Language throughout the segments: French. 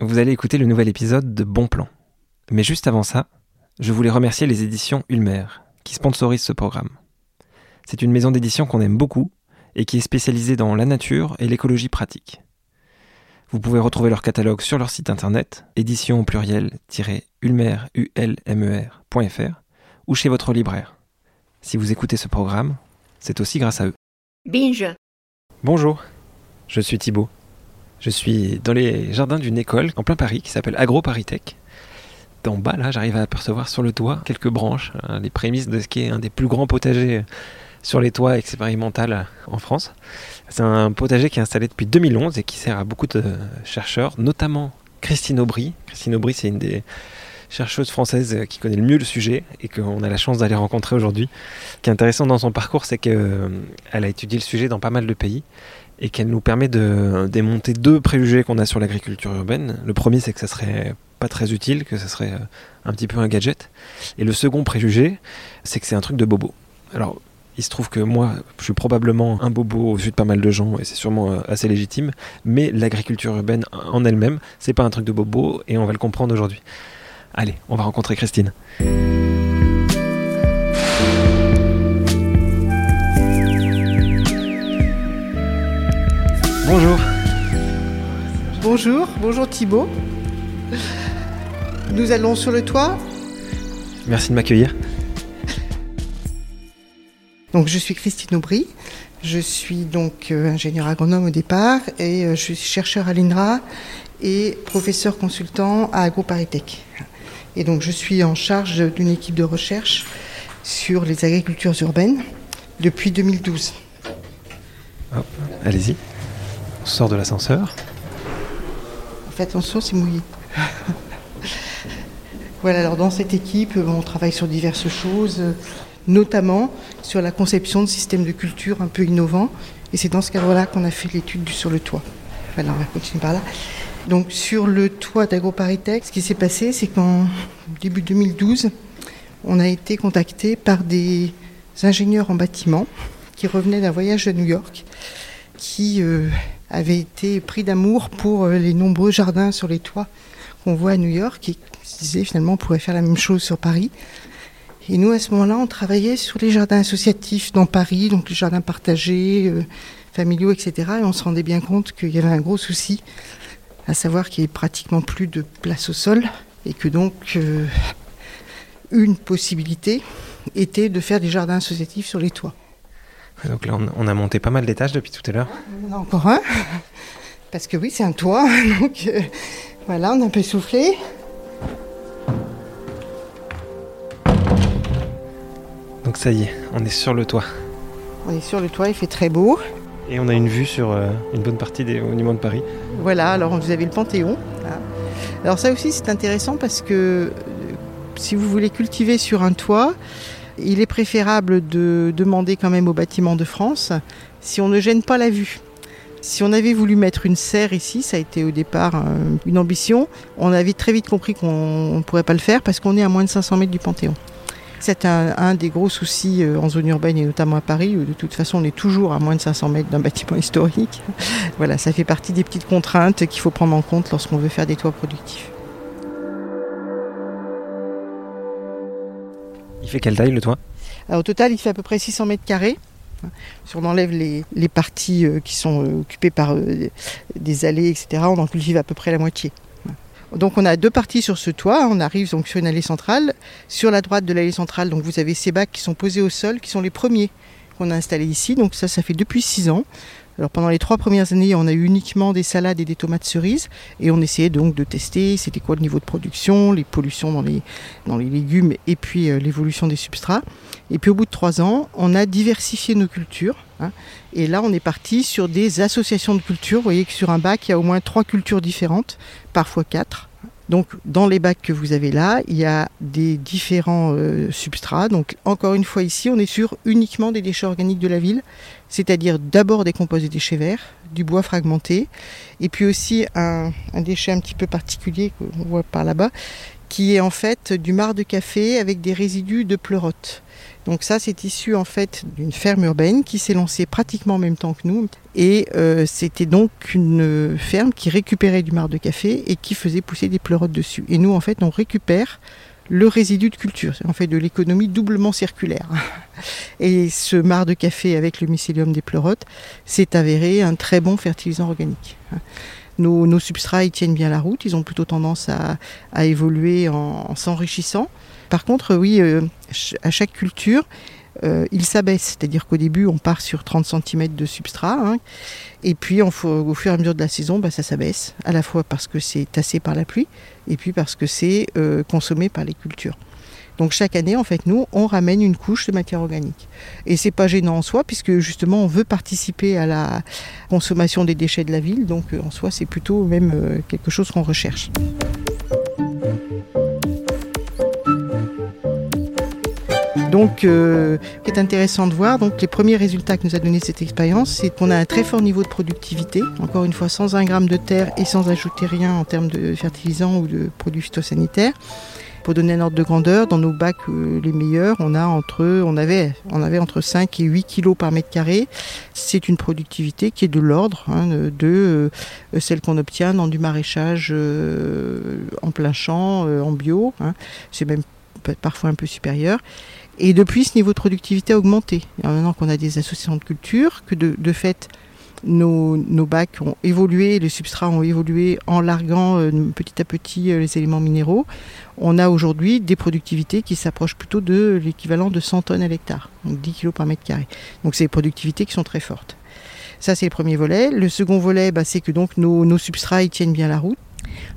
Vous allez écouter le nouvel épisode de Bon Plan. Mais juste avant ça, je voulais remercier les éditions Ulmer, qui sponsorisent ce programme. C'est une maison d'édition qu'on aime beaucoup et qui est spécialisée dans la nature et l'écologie pratique. Vous pouvez retrouver leur catalogue sur leur site internet, édition au pluriel-ulmer.fr ou chez votre libraire. Si vous écoutez ce programme, c'est aussi grâce à eux. Binge. Bonjour, je suis Thibaut. Je suis dans les jardins d'une école en plein Paris qui s'appelle AgroParisTech. D'en bas, là, j'arrive à apercevoir sur le toit quelques branches, hein, les prémices de ce qui est un des plus grands potagers sur les toits expérimental en France. C'est un potager qui est installé depuis 2011 et qui sert à beaucoup de chercheurs, notamment Christine Aubry. Christine Aubry, c'est une des chercheuse française qui connaît le mieux le sujet et qu'on a la chance d'aller rencontrer aujourd'hui. Ce qui est intéressant dans son parcours, c'est qu'elle a étudié le sujet dans pas mal de pays et qu'elle nous permet de démonter deux préjugés qu'on a sur l'agriculture urbaine. Le premier, c'est que ça serait pas très utile, que ça serait un petit peu un gadget. Et le second préjugé, c'est que c'est un truc de bobo. Alors, il se trouve que moi, je suis probablement un bobo au vu de pas mal de gens, et c'est sûrement assez légitime, mais l'agriculture urbaine en elle-même, c'est pas un truc de bobo, et on va le comprendre aujourd'hui. Allez, on va rencontrer Christine. Bonjour. Bonjour, bonjour Thibaut. Nous allons sur le toit. Merci de m'accueillir. Donc je suis Christine Aubry. Je suis donc euh, ingénieur agronome au départ et euh, je suis chercheur à l'INRA et professeur consultant à AgroParisTech. Et donc je suis en charge d'une équipe de recherche sur les agricultures urbaines depuis 2012. Hop, allez-y. On sort de l'ascenseur. Faites attention, c'est mouillé. voilà, alors dans cette équipe, on travaille sur diverses choses, notamment sur la conception de systèmes de culture un peu innovants. Et c'est dans ce cadre-là qu'on a fait l'étude sur le toit. Voilà, on va continuer par là. Donc sur le toit d'AgroParisTech, ce qui s'est passé, c'est qu'en début 2012, on a été contacté par des ingénieurs en bâtiment qui revenaient d'un voyage à New York, qui euh, avaient été pris d'amour pour euh, les nombreux jardins sur les toits qu'on voit à New York et se finalement on pourrait faire la même chose sur Paris. Et nous, à ce moment-là, on travaillait sur les jardins associatifs dans Paris, donc les jardins partagés, euh, familiaux, etc. Et on se rendait bien compte qu'il y avait un gros souci à savoir qu'il n'y a pratiquement plus de place au sol et que donc euh, une possibilité était de faire des jardins associatifs sur les toits. Donc là, on a monté pas mal d'étages depuis tout à l'heure. On en a encore un, parce que oui, c'est un toit. Donc euh, voilà, on a un peu soufflé. Donc ça y est, on est sur le toit. On est sur le toit, il fait très beau. Et on a une vue sur euh, une bonne partie des monuments de Paris. Voilà, alors vous avez le Panthéon. Alors ça aussi c'est intéressant parce que euh, si vous voulez cultiver sur un toit, il est préférable de demander quand même au bâtiment de France si on ne gêne pas la vue. Si on avait voulu mettre une serre ici, ça a été au départ euh, une ambition, on avait très vite compris qu'on ne pourrait pas le faire parce qu'on est à moins de 500 mètres du Panthéon. C'est un, des gros soucis euh, en zone urbaine et notamment à Paris, où de toute façon on est toujours à moins de 500 mètres d'un bâtiment historique. voilà, ça fait partie des petites contraintes qu'il faut prendre en compte lorsqu'on veut faire des toits productifs. Il fait quelle taille le toit? Au total, il fait à peu près 600 mètres carrés. Si on enlève les, parties euh, qui sont euh, occupées par des allées, etc., on en cultive à peu près la moitié. Donc on a deux parties sur ce toit. On arrive donc sur une allée centrale. Sur la droite de l'allée centrale, donc vous avez ces bacs qui sont posés au sol, qui sont les premiers qu'on a installés ici. Donc ça, ça fait depuis six ans. Alors pendant les trois premières années, on a eu uniquement des salades et des tomates cerises et on essayait donc de tester c'était quoi le niveau de production, les pollutions dans les, légumes et puis euh, l'évolution des substrats. Et puis au bout de trois ans, on a diversifié nos cultures. Hein. et là, on est parti sur des associations de cultures. Vous voyez que sur un bac, il y a au moins trois cultures différentes, parfois quatre. Donc dans les bacs que vous avez là, il y a des différents euh, substrats. Donc encore une fois ici, on est sur uniquement des déchets organiques de la ville, c'est-à-dire d'abord des composés déchets verts, du bois fragmenté, et puis aussi un, déchet un petit peu particulier qu'on voit par là-bas, qui est en fait du marc de café avec des résidus de pleurote. Donc ça, c'est issu en fait d'une ferme urbaine qui s'est lancée pratiquement en même temps que nous. Et euh, c'était donc une ferme qui récupérait du marc de café et qui faisait pousser des pleurotes dessus. Et nous, en fait, on récupère le résidu de culture. C'est en fait de l'économie doublement circulaire. Et ce marc de café avec le mycélium des pleurotes s'est avéré un très bon fertilisant organique. Nos, substrats ils tiennent bien la route, ils ont plutôt tendance à, évoluer en s'enrichissant. Par contre, oui, euh, à chaque culture, euh, il s'abaisse. C'est-à-dire qu'au début, on part sur 30 cm de substrat. Hein, et puis, au fur et à mesure de la saison, bah, ça s'abaisse. À la fois parce que c'est tassé par la pluie, et puis parce que c'est euh, consommé par les cultures. Donc chaque année, en fait, nous, on ramène une couche de matière organique. Et c'est pas gênant en soi, puisque justement, on veut participer à la consommation des déchets de la ville. Donc en soi, c'est plutôt même quelque chose qu'on recherche. Donc, euh, ce qui est intéressant de voir, donc les premiers résultats que nous a donné cette expérience, c'est qu'on a un très fort niveau de productivité, encore une fois sans un gramme de terre et sans ajouter rien en termes de fertilisants ou de produits phytosanitaires. Pour donner un ordre de grandeur, dans nos bacs euh, les meilleurs, on a entre, on avait, on avait entre 5 et 8 kilos par mètre carré. C'est une productivité qui est de l'ordre hein, de euh, celle qu'on obtient dans du maraîchage en plein champ, en bio. Hein. C'est même parfois un peu supérieur. Et depuis, ce niveau de productivité a augmenté. maintenant qu'on a des associations de culture, que de, fait, nos, bacs ont évolué, les substrats ont évolué en larguant euh, petit à petit euh, les éléments minéraux. On a aujourd'hui des productivités qui s'approchent plutôt de l'équivalent de 100 tonnes à l'hectare, donc 10 kg par mètre carré. Donc c'est des productivités qui sont très fortes. Ça, c'est le premier volet. Le second volet, bah, c'est que donc nos, nos substrats tiennent bien la route.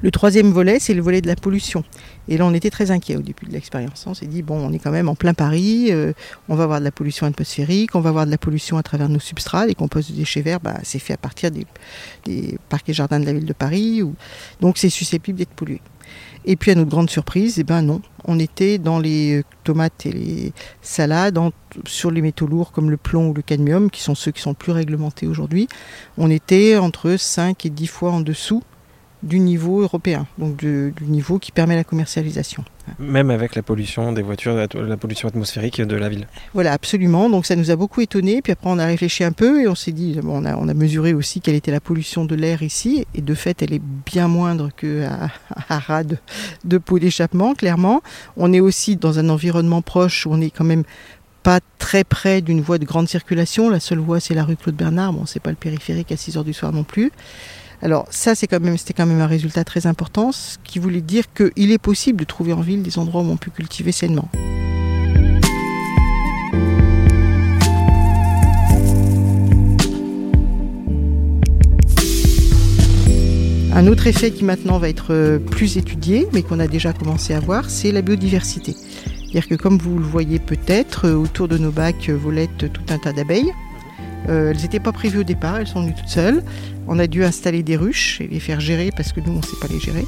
Le troisième volet, c'est le volet de la pollution. Et là, on était très inquiets au début de l'expérience. On s'est dit, bon, on est quand même en plein Paris, euh, on va avoir de la pollution atmosphérique, on va avoir de la pollution à travers nos substrats. Les composts de déchets verts, bah, c'est fait à partir des, parcs et jardins de la ville de Paris. Donc, c'est susceptible d'être pollué. Et puis, à notre grande surprise, eh ben non, on était dans les euh, tomates et les salades, sur les métaux lourds comme le plomb ou le cadmium, qui sont ceux qui sont plus réglementés aujourd'hui. On était entre 5 et 10 fois en dessous du niveau européen, donc du, niveau qui permet la commercialisation. Même avec la pollution des voitures, la pollution atmosphérique de la ville. Voilà, absolument. Donc ça nous a beaucoup étonné. Puis après, on a réfléchi un peu et on s'est dit, on, a, on, a, mesuré aussi quelle était la pollution de l'air ici. Et de fait, elle est bien moindre qu'à de, de peau d'échappement, clairement. On est aussi dans un environnement proche où on est quand même pas très près d'une voie de grande circulation. La seule voie, c'est la rue Claude Bernard. Bon, c'est pas le périphérique à 6 heures du soir non plus. Alors ça, c'est quand même, c'était quand même un résultat très important, ce qui voulait dire qu'il est possible de trouver en ville des endroits où on peut cultiver sainement. Un autre effet qui maintenant va être euh, plus étudié, mais qu'on a déjà commencé à voir, c'est la biodiversité. C'est-à-dire que comme vous le voyez peut-être, euh, autour de nos bacs euh, volettent tout un tas d'abeilles. Elles n'étaient pas prévues au départ, elles sont venues toutes seules. On a dû installer des ruches et les faire gérer parce que nous, on ne sait pas les gérer.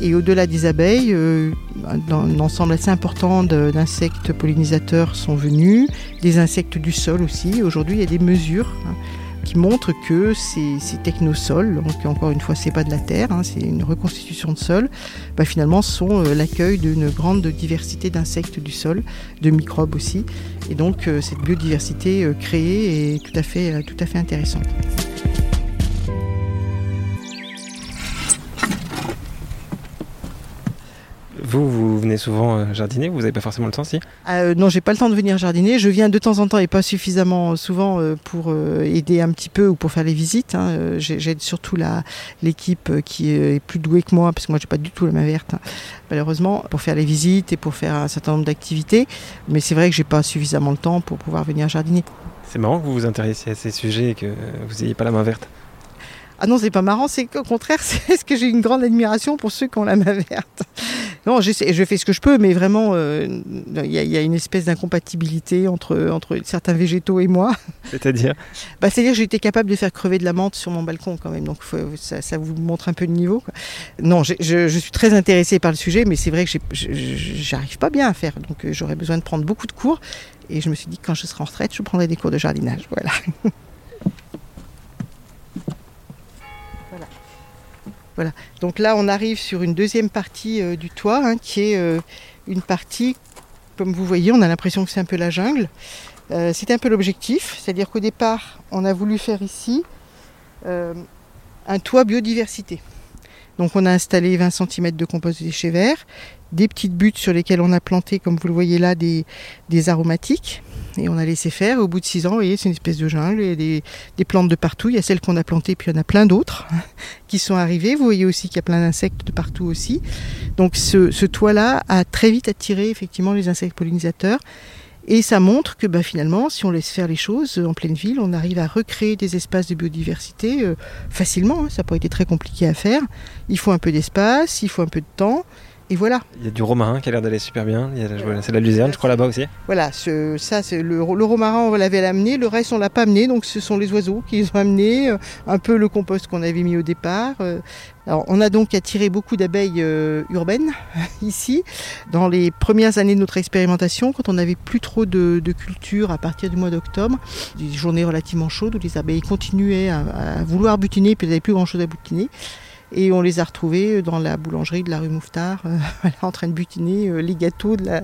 Et au-delà des abeilles, euh, un ensemble assez important d'insectes pollinisateurs sont venus, des insectes du sol aussi. Aujourd'hui, il y a des mesures hein, qui montrent que ces, technosols, donc encore une fois, c'est pas de la terre, hein, c'est une reconstitution de sol, bah, finalement sont euh, l'accueil d'une grande diversité d'insectes du sol, de microbes aussi. Et donc, euh, cette biodiversité créée est tout à fait, tout à fait intéressante. Vous, vous venez souvent euh, jardiner Vous n'avez pas forcément le temps, si? Euh, Non, j'ai pas le temps de venir jardiner. Je viens de temps en temps et pas suffisamment souvent euh, pour aider un petit peu ou pour faire les visites. Hein. J'aide surtout l'équipe qui est plus douée que moi, parce que moi, j'ai pas du tout la main verte, hein, malheureusement, pour faire les visites et pour faire un certain nombre d'activités. Mais c'est vrai que j'ai pas suffisamment le temps pour pouvoir venir jardiner. C'est marrant que vous vous intéressiez à ces sujets et que vous n'ayez pas la main verte. Ah non, c'est pas marrant, c'est qu'au contraire, c'est ce que j'ai une grande admiration pour ceux qui ont la main verte. Non, je fais ce que je peux, mais vraiment, euh, il y, a une espèce d'incompatibilité entre, entre certains végétaux et moi. C'est-à-dire bah, C'est-à-dire que j'ai été capable de faire crever de la menthe sur mon balcon quand même, donc ça, vous montre un peu le niveau. Non, je, je, suis très intéressée par le sujet, mais c'est vrai que j'arrive pas bien à faire, donc euh, j'aurais besoin de prendre beaucoup de cours. Et je me suis dit que quand je serai en retraite, je prendrai des cours de jardinage. Voilà. Voilà. Donc là, on arrive sur une deuxième partie euh, du toit, hein, qui est euh, une partie, comme vous voyez, on a l'impression que c'est un peu la jungle. Euh, c'est un peu l'objectif, c'est-à-dire qu'au départ, on a voulu faire ici un toit biodiversité. Donc on a installé 20 cm de compost de déchets verts, des petites buttes sur lesquelles on a planté, comme vous le voyez là, des, aromatiques. Et on a laissé faire. Au bout de 6 ans, vous voyez, c'est une espèce de jungle. Il y a des, plantes de partout. Il y a celles qu'on a plantées, puis il y en a plein d'autres qui sont arrivées. Vous voyez aussi qu'il y a plein d'insectes de partout aussi. Donc ce toit-là a très vite attiré effectivement les insectes pollinisateurs. Et ça montre que bah, finalement, si on laisse faire les choses en pleine ville, on arrive à recréer des espaces de biodiversité euh, facilement. Hein. Ça n'a pas été très compliqué à faire. Il faut un peu d'espace, il faut un peu de temps. Et voilà. Il y a du romarin qui a l'air d'aller super bien. La- C'est la luzerne, je crois, là-bas aussi. Voilà, ce- ça, c'est le, le romarin, on l'avait amené, le reste, on l'a pas amené, donc ce sont les oiseaux qui les ont amenés, euh, un peu le compost qu'on avait mis au départ. euh. Alors, on a donc attiré beaucoup d'abeilles euh, urbaines ici. Dans les premières années de notre expérimentation, quand on n'avait plus trop de, de culture à partir du mois d'octobre, des journées relativement chaudes où les abeilles continuaient à, à vouloir butiner, puis elles n'avaient plus grand-chose à butiner. Et on les a retrouvées dans la boulangerie de la rue Mouffetard, euh, en train de butiner euh, les gâteaux de la.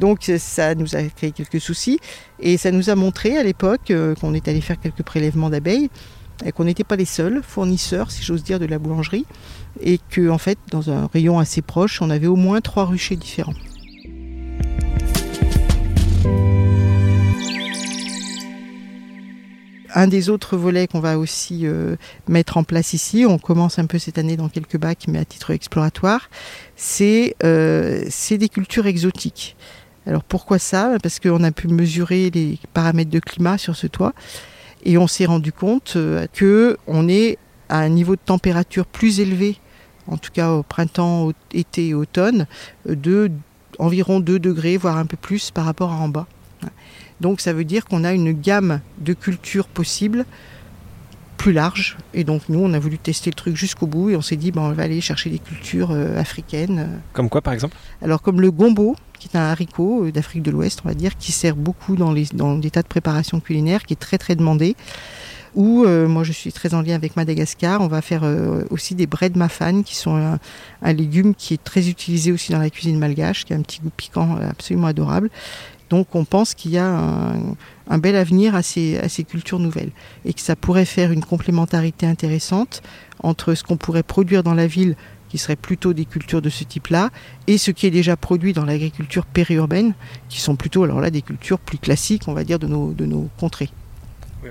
Donc euh, ça nous a créé quelques soucis et ça nous a montré à l'époque euh, qu'on est allé faire quelques prélèvements d'abeilles qu'on n'était pas les seuls fournisseurs, si j'ose dire, de la boulangerie et que en fait dans un rayon assez proche, on avait au moins trois ruchers différents. Un des autres volets qu'on va aussi euh, mettre en place ici, on commence un peu cette année dans quelques bacs, mais à titre exploratoire, c'est euh, des cultures exotiques. Alors pourquoi ça? Parce qu'on a pu mesurer les paramètres de climat sur ce toit et on s'est rendu compte euh, que on est à un niveau de température plus élevé, en tout cas au printemps, au- été et automne, de environ 2 degrés, voire un peu plus par rapport à en bas. Donc ça veut dire qu'on a une gamme de cultures possibles plus large. Et donc nous, on a voulu tester le truc jusqu'au bout et on s'est dit, ben, on va aller chercher des cultures euh, africaines. Comme quoi, par exemple? Alors comme le gombo, qui est un haricot euh, d'Afrique de l'Ouest, on va dire, qui sert beaucoup dans, les, dans des tas de préparations culinaires, qui est très très demandé. Ou euh, moi je suis très en lien avec Madagascar, on va faire euh, aussi des bread mafan, qui sont un, un légume qui est très utilisé aussi dans la cuisine malgache, qui a un petit goût piquant euh, absolument adorable. Donc on pense qu'il y a un, bel avenir à ces, cultures nouvelles et que ça pourrait faire une complémentarité intéressante entre ce qu'on pourrait produire dans la ville qui serait plutôt des cultures de ce type-là, et ce qui est déjà produit dans l'agriculture périurbaine, qui sont plutôt alors là des cultures plus classiques, on va dire, de nos contrées.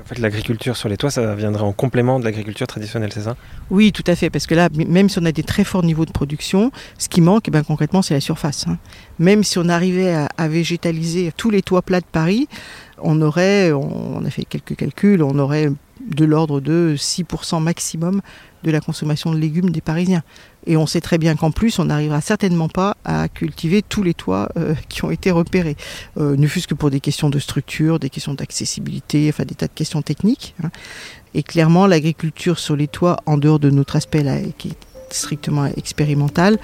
En fait, l'agriculture sur les toits, ça viendrait en complément de l'agriculture traditionnelle, c'est ça? Oui, tout à fait, parce que là, même si on a des très forts niveaux de production, ce qui manque, eh ben, concrètement, c'est la surface. hein. Même si on arrivait à, végétaliser tous les toits plats de Paris, on aurait, on a fait quelques calculs, on aurait de l'ordre de 6% maximum de la consommation de légumes des Parisiens. Et on sait très bien qu'en plus, on n'arrivera certainement pas à cultiver tous les toits euh, qui ont été repérés, euh, ne fût-ce que pour des questions de structure, des questions d'accessibilité, enfin des tas de questions techniques. hein. Et clairement, l'agriculture sur les toits, en dehors de notre aspect là, qui est strictement expérimental,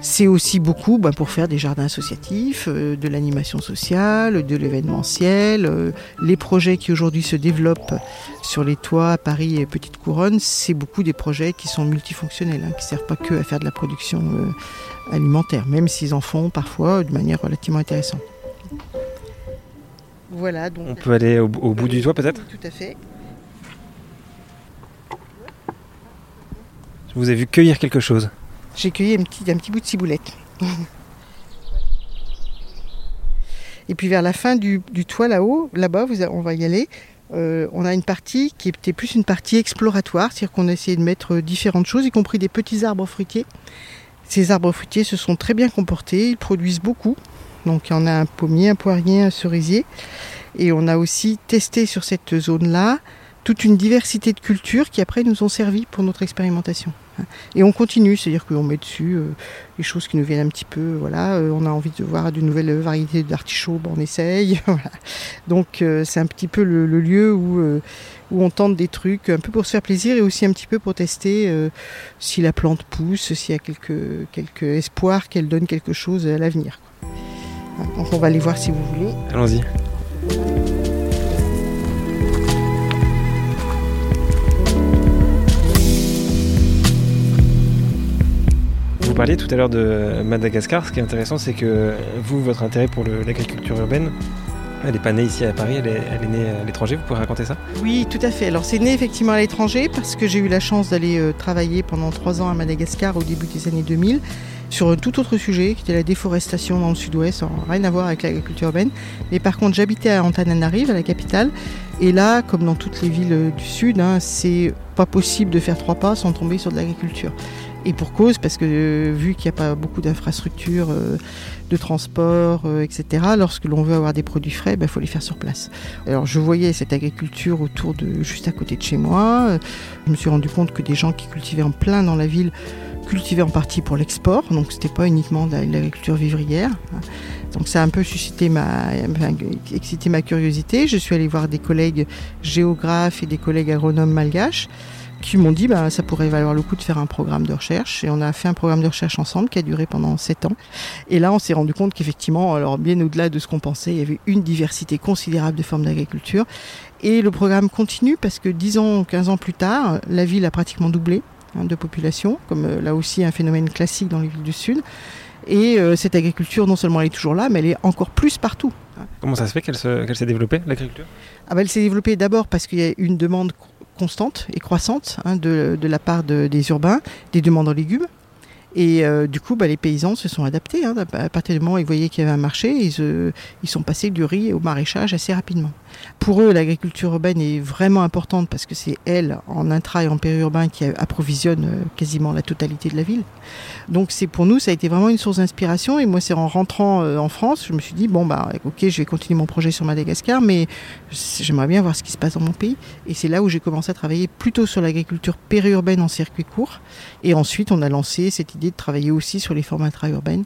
c'est aussi beaucoup ben, pour faire des jardins associatifs, euh, de l'animation sociale, de l'événementiel. euh, les projets qui aujourd'hui se développent sur les toits à Paris et Petite Couronne, c'est beaucoup des projets qui sont multifonctionnels, hein, qui ne servent pas que à faire de la production euh, alimentaire, même s'ils en font parfois de manière relativement intéressante. Voilà, donc. On peut aller au, au bout du toit, peut-être? Tout à fait. Je vous ai vu cueillir quelque chose. J'ai cueilli un petit, un petit bout de ciboulette. Et puis vers la fin du, du toit là-haut, là-bas, on va y aller. euh, on a une partie qui était plus une partie exploratoire, c'est-à-dire qu'on a essayé de mettre euh, différentes choses, y compris des petits arbres fruitiers. Ces arbres fruitiers se sont très bien comportés, ils produisent beaucoup. Donc il y en a un pommier, un poirier, un cerisier. Et on a aussi testé sur cette zone-là toute une diversité de cultures qui après nous ont servi pour notre expérimentation. Et on continue, c'est-à-dire qu'on met dessus euh, les choses qui nous viennent un petit peu. Voilà, euh, on a envie de voir de nouvelles variétés d'artichauts, ben, on essaye. Donc euh, c'est un petit peu le, lieu où, euh, où on tente des trucs, un peu pour se faire plaisir et aussi un petit peu pour tester si la plante pousse, s'il y a quelques, quelques espoirs qu'elle donne quelque chose à l'avenir. Donc on va aller voir si vous voulez. Allons-y. Vous parliez tout à l'heure de Madagascar. Ce qui est intéressant, c'est que vous, votre intérêt pour l'agriculture urbaine, elle n'est pas née ici à Paris, elle est, née à l'étranger. Vous pouvez raconter ça? Oui, tout à fait. Alors c'est né effectivement à l'étranger parce que j'ai eu la chance d'aller euh, travailler pendant trois ans à Madagascar au début des années 2000 sur un tout autre sujet qui était la déforestation dans le sud-ouest, rien à voir avec l'agriculture urbaine. Mais par contre, j'habitais à Antananarive, à la capitale, et là, comme dans toutes les villes euh, du sud, hein, c'est pas possible de faire trois pas sans tomber sur de l'agriculture. Et pour cause, parce que euh, vu qu'il n'y a pas beaucoup d'infrastructures euh, de transport, etc., lorsque l'on veut avoir des produits frais, il ben, faut les faire sur place. Alors je voyais cette agriculture autour de juste à côté de chez moi. Je me suis rendu compte que des gens qui cultivaient en plein dans la ville cultivaient en partie pour l'export, donc c'était pas uniquement de l'agriculture vivrière. Donc ça a un peu suscité ma, excité ma curiosité. Je suis allée voir des collègues géographes et des collègues agronomes malgaches qui m'ont dit bah, ça pourrait valoir le coup de faire un programme de recherche. Et on a fait un programme de recherche ensemble qui a duré pendant sept ans. Et là, on s'est rendu compte qu'effectivement, alors bien au-delà de ce qu'on pensait, il y avait une diversité considérable de formes d'agriculture. Et le programme continue parce que 10 ans, 15 ans plus tard, la ville a pratiquement doublé hein, de population, comme euh, là aussi un phénomène classique dans les villes du Sud. Et euh, cette agriculture, non seulement elle est toujours là, mais elle est encore plus partout. Comment ça se fait qu'elle s'est développée, l'agriculture? Ah ben, Elle s'est développée d'abord parce qu'il y a une demande constante et croissante hein, de, la part de, des urbains, des demandes en légumes. Et euh, du coup, bah, les paysans se sont adaptés. Hein. À partir du moment où ils voyaient qu'il y avait un marché, ils, ils sont passés du riz au maraîchage assez rapidement. Pour eux, l'agriculture urbaine est vraiment importante parce que c'est elle, en intra et en périurbain, qui approvisionne euh, quasiment la totalité de la ville. Donc c'est pour nous, ça a été vraiment une source d'inspiration. Et moi, c'est en rentrant euh, en France, je me suis dit, bon, bah, ok, je vais continuer mon projet sur Madagascar, mais j'aimerais bien voir ce qui se passe dans mon pays. Et c'est là où j'ai commencé à travailler plutôt sur l'agriculture périurbaine en circuit court. Et ensuite, on a lancé cette idée de travailler aussi sur les formes intra-urbaines.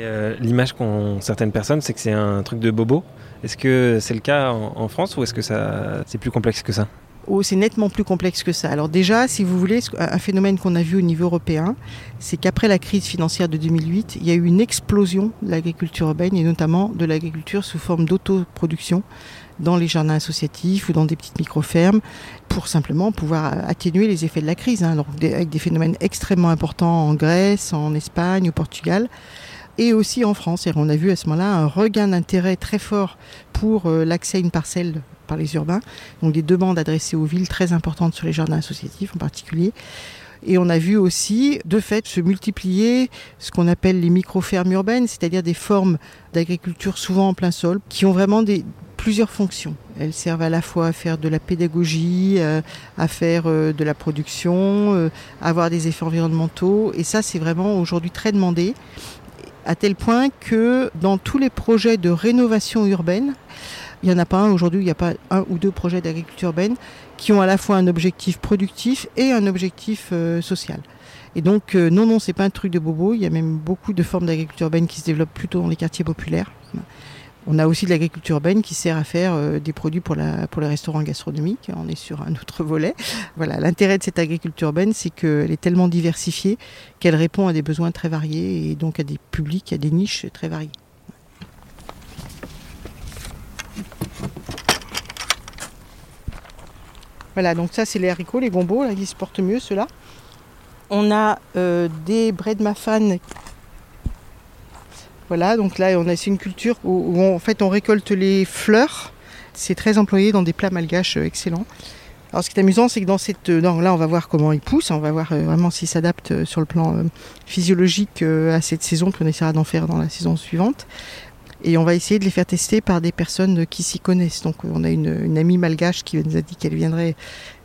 Euh, l'image qu'ont certaines personnes, c'est que c'est un truc de bobo. Est-ce que c'est le cas en, France ou est-ce que ça, c'est plus complexe que ça? Oh, c'est nettement plus complexe que ça. Alors déjà, si vous voulez, un phénomène qu'on a vu au niveau européen, c'est qu'après la crise financière de 2008, il y a eu une explosion de l'agriculture urbaine et notamment de l'agriculture sous forme d'autoproduction dans les jardins associatifs ou dans des petites micro-fermes pour simplement pouvoir atténuer les effets de la crise, hein. avec des phénomènes extrêmement importants en Grèce, en Espagne, au Portugal et aussi en France. On a vu à ce moment-là un regain d'intérêt très fort pour euh, l'accès à une parcelle par les urbains, donc des demandes adressées aux villes très importantes sur les jardins associatifs en particulier. Et on a vu aussi, de fait, se multiplier ce qu'on appelle les micro-fermes urbaines, c'est-à-dire des formes d'agriculture souvent en plein sol, qui ont vraiment plusieurs fonctions. Elles servent à la fois à faire de la pédagogie, euh, à faire euh, de la production, à avoir des effets environnementaux. Et ça, c'est vraiment aujourd'hui très demandé à tel point que dans tous les projets de rénovation urbaine, il n'y en a pas un aujourd'hui, il n'y a pas un ou deux projets d'agriculture urbaine qui ont à la fois un objectif productif et un objectif euh, social. Et donc, euh, non, non, c'est pas un truc de bobo. Il y a même beaucoup de formes d'agriculture urbaine qui se développent plutôt dans les quartiers populaires. On a aussi de l'agriculture urbaine qui sert à faire euh, des produits pour, les restaurants gastronomiques. On est sur un autre volet. Voilà, l'intérêt de cette agriculture urbaine, c'est qu'elle est tellement diversifiée qu'elle répond à des besoins très variés et donc à des publics, à des niches très variées. Voilà, donc ça c'est les haricots, les gombos, là, qui se portent mieux, ceux-là. On a euh, des bread mafan voilà, donc là, on a c'est une culture où, en fait on récolte les fleurs. C'est très employé dans des plats malgaches euh, excellents. Alors ce qui est amusant, c'est que dans cette, euh, là, on va voir comment ils poussent, on va voir euh, vraiment s'ils s'adaptent sur le plan physiologique à cette saison, puis on essaiera d'en faire dans la saison suivante. Et on va essayer de les faire tester par des personnes qui s'y connaissent. Donc on a une amie malgache qui nous a dit qu'elle viendrait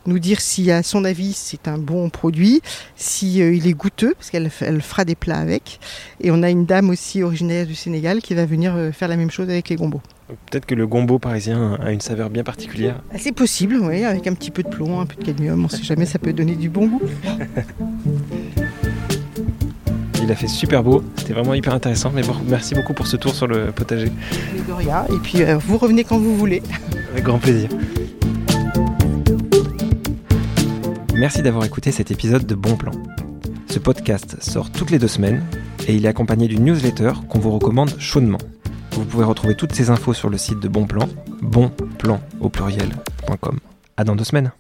nous dire si à son avis c'est un bon produit, si euh, il est goûteux parce qu'elle elle fera des plats avec. Et on a une dame aussi originaire du Sénégal qui va venir euh, faire la même chose avec les gombos. Peut-être que le gombo parisien a une saveur bien particulière. C'est possible, oui, avec un petit peu de plomb, un peu de cadmium, on ne sait jamais, ça peut donner du bon goût. Il a fait super beau, c'était vraiment hyper intéressant. Mais bon, merci beaucoup pour ce tour sur le potager. De rien, et puis euh, vous revenez quand vous voulez. Avec grand plaisir. Merci d'avoir écouté cet épisode de Bon Plan. Ce podcast sort toutes les deux semaines et il est accompagné d'une newsletter qu'on vous recommande chaudement. Vous pouvez retrouver toutes ces infos sur le site de Bon Plan, bonplan au pluriel.com. À dans deux semaines.